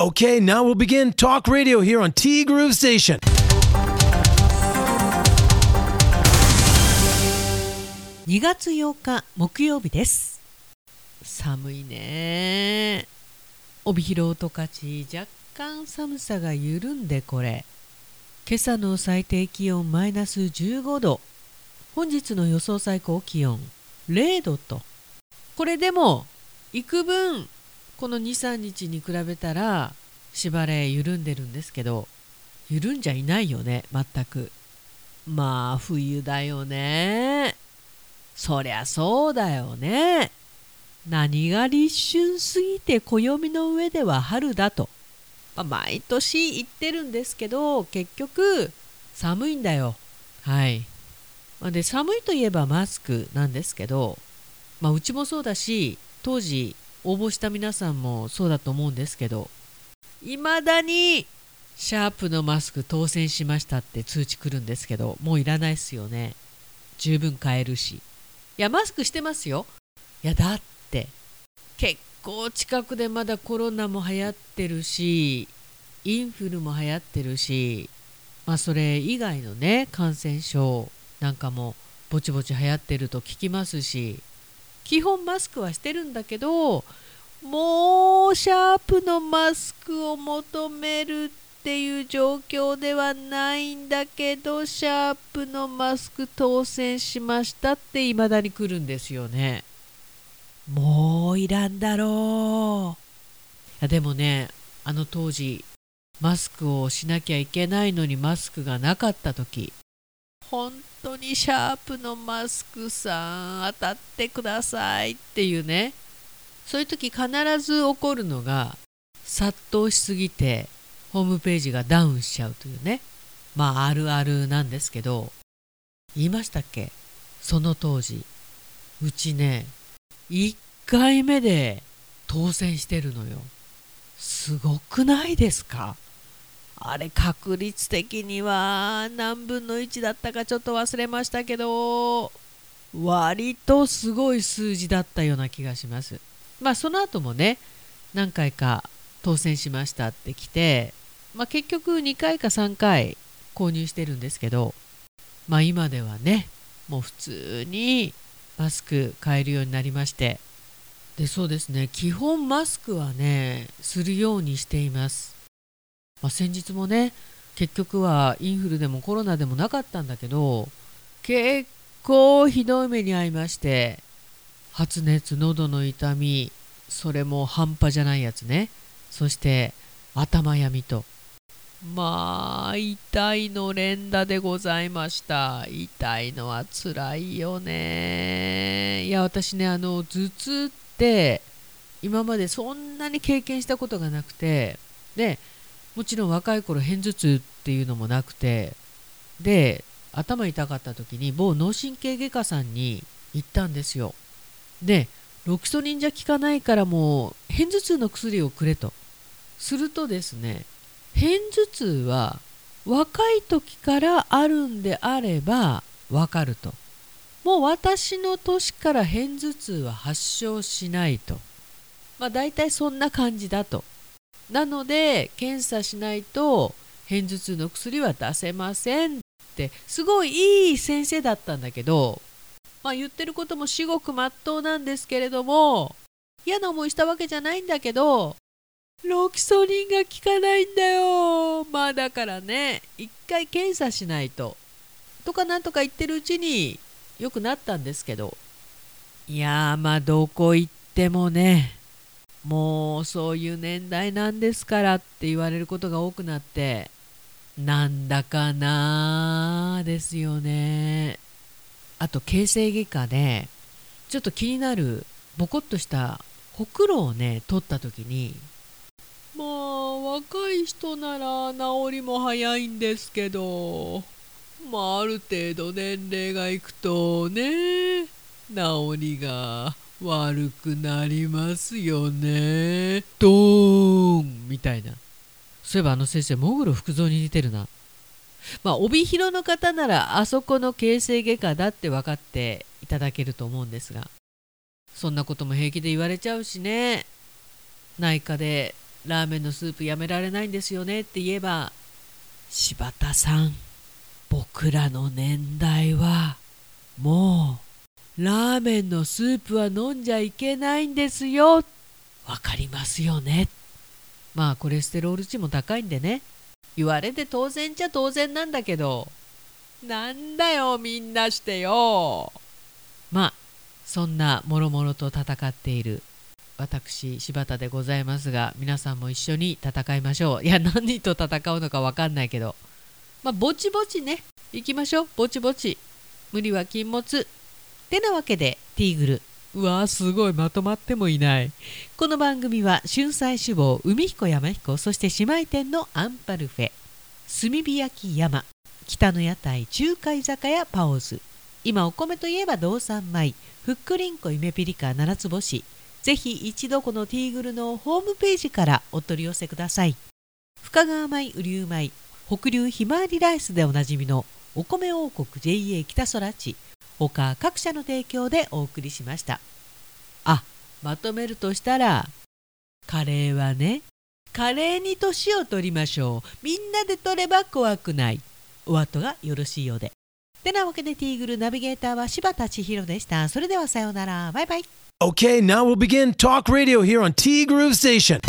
Okay, now we'll begin talk radio here on T Groove Station. 2月8日木曜日です寒いね帯広十勝若干寒さが緩んでこれ今朝の最低気温マイナス15度本日の予想最高気温0度とこれでも幾分この23日に比べたら縛れ緩んでるんですけど緩んじゃいないよね全く。まあ冬だよね。そりゃそうだよね。何が立春すぎて暦の上では春だと、まあ、毎年言ってるんですけど結局寒いんだよ。はい。で寒いといえばマスクなんですけど、まあ、うちもそうだし当時応募した皆さんもそうだと思うんですけどいまだにシャープのマスク当選しましたって通知来るんですけどもういらないっすよね。十分買えるし。いやマスクしてますよ。いやだって。結構近くでまだコロナも流行ってるしインフルも流行ってるしまあそれ以外のね感染症なんかもぼちぼち流行ってると聞きますし基本マスクはしてるんだけどもうシャープのマスクを求めるっていう状況ではないんだけどシャープのマスク当選しましたっていまだに来るんですよね。もういらんだろう。いやでもねあの当時マスクをしなきゃいけないのにマスクがなかった時本当にシャープのマスクさん当たってくださいっていうね。そういう時必ず起こるのが殺到しすぎてホームページがダウンしちゃうというね。まああるあるなんですけど。言いましたっけ？その当時うちね1回目で当選してるのよ。すごくないですか？あれ確率的には何分の1だったかちょっと忘れましたけど割とすごい数字だったような気がします。まあその後もね何回か当選しましたって来て、まあ、結局2回か3回購入してるんですけどまあ今ではねもう普通にマスク買えるようになりましてでそうですね基本マスクはねするようにしています。まあ、先日もね結局はインフルでもコロナでもなかったんだけど結構ひどい目に遭いまして発熱喉の痛みそれも半端じゃないやつね。そして頭病みと。まあ痛いの連打でございました。痛いのはつらいよね。いや私ねあの頭痛って今までそんなに経験したことがなくてでもちろん若い頃片頭痛っていうのもなくてで頭痛かった時に某脳神経外科さんに行ったんですよ。でロキソニンじゃ効かないからもう片頭痛の薬をくれと。するとですね片頭痛は若い時からあるんであればわかると。もう私の年から片頭痛は発症しないと。まあ大体そんな感じだと。なので検査しないと片頭痛の薬は出せませんってすごいいい先生だったんだけど、まあ、言ってることも至極まっとうなんですけれども嫌な思いしたわけじゃないんだけどロキソニンが効かないんだよ。まあだからね一回検査しないととかなんとか言ってるうちに良くなったんですけど。いやまあどこ行ってもねもうそういう年代なんですからって言われることが多くなってなんだかなですよね。あと形成外科でちょっと気になるボコッとしたほくろをね取った時にまあ若い人なら治りも早いんですけどまあある程度年齢がいくとね治りが悪くなりますよね。ドーンみたいな。そういえばあの先生、モグロ福蔵に似てるな。まあ、帯広の方ならあそこの形成外科だって分かっていただけると思うんですが、そんなことも平気で言われちゃうしね。内科でラーメンのスープやめられないんですよねって言えば柴田さん僕らの年代はもうラーメンのスープは飲んじゃいけないんですよ。わかりますよね。まあコレステロール値も高いんでね。言われて当然じゃ当然なんだけど。なんだよみんなしてよ。まあそんなもろもろと戦っている。私柴田でございますが皆さんも一緒に戦いましょう。いや何と戦うのか分かんないけど。まあぼちぼちね。行きましょう。ぼちぼち。無理は禁物。てなわけでティーグル。うわーすごい。まとまってもいない。この番組は春菜志望海彦山彦そして姉妹店のアンパルフェ。炭火焼き山。北の屋台中華居酒屋パオズ。今お米といえば道産米。ふっくりんこ夢ピリカ七つ星。ぜひ一度このティーグルのホームページからお取り寄せください。深川米雨竜米北流ひまわりライスでおなじみのお米王国 JA 北空地他各社の提供でお送りしました。あまとめるとしたらカレーはねカレーに年を取りましょう。みんなで取れば怖くない。お後がよろしいようで。てなわけでティーグルナビゲーターは柴田千尋でした。それではさようなら。バイバイ。Okay, now we'll begin talk radio here on T Groove Station.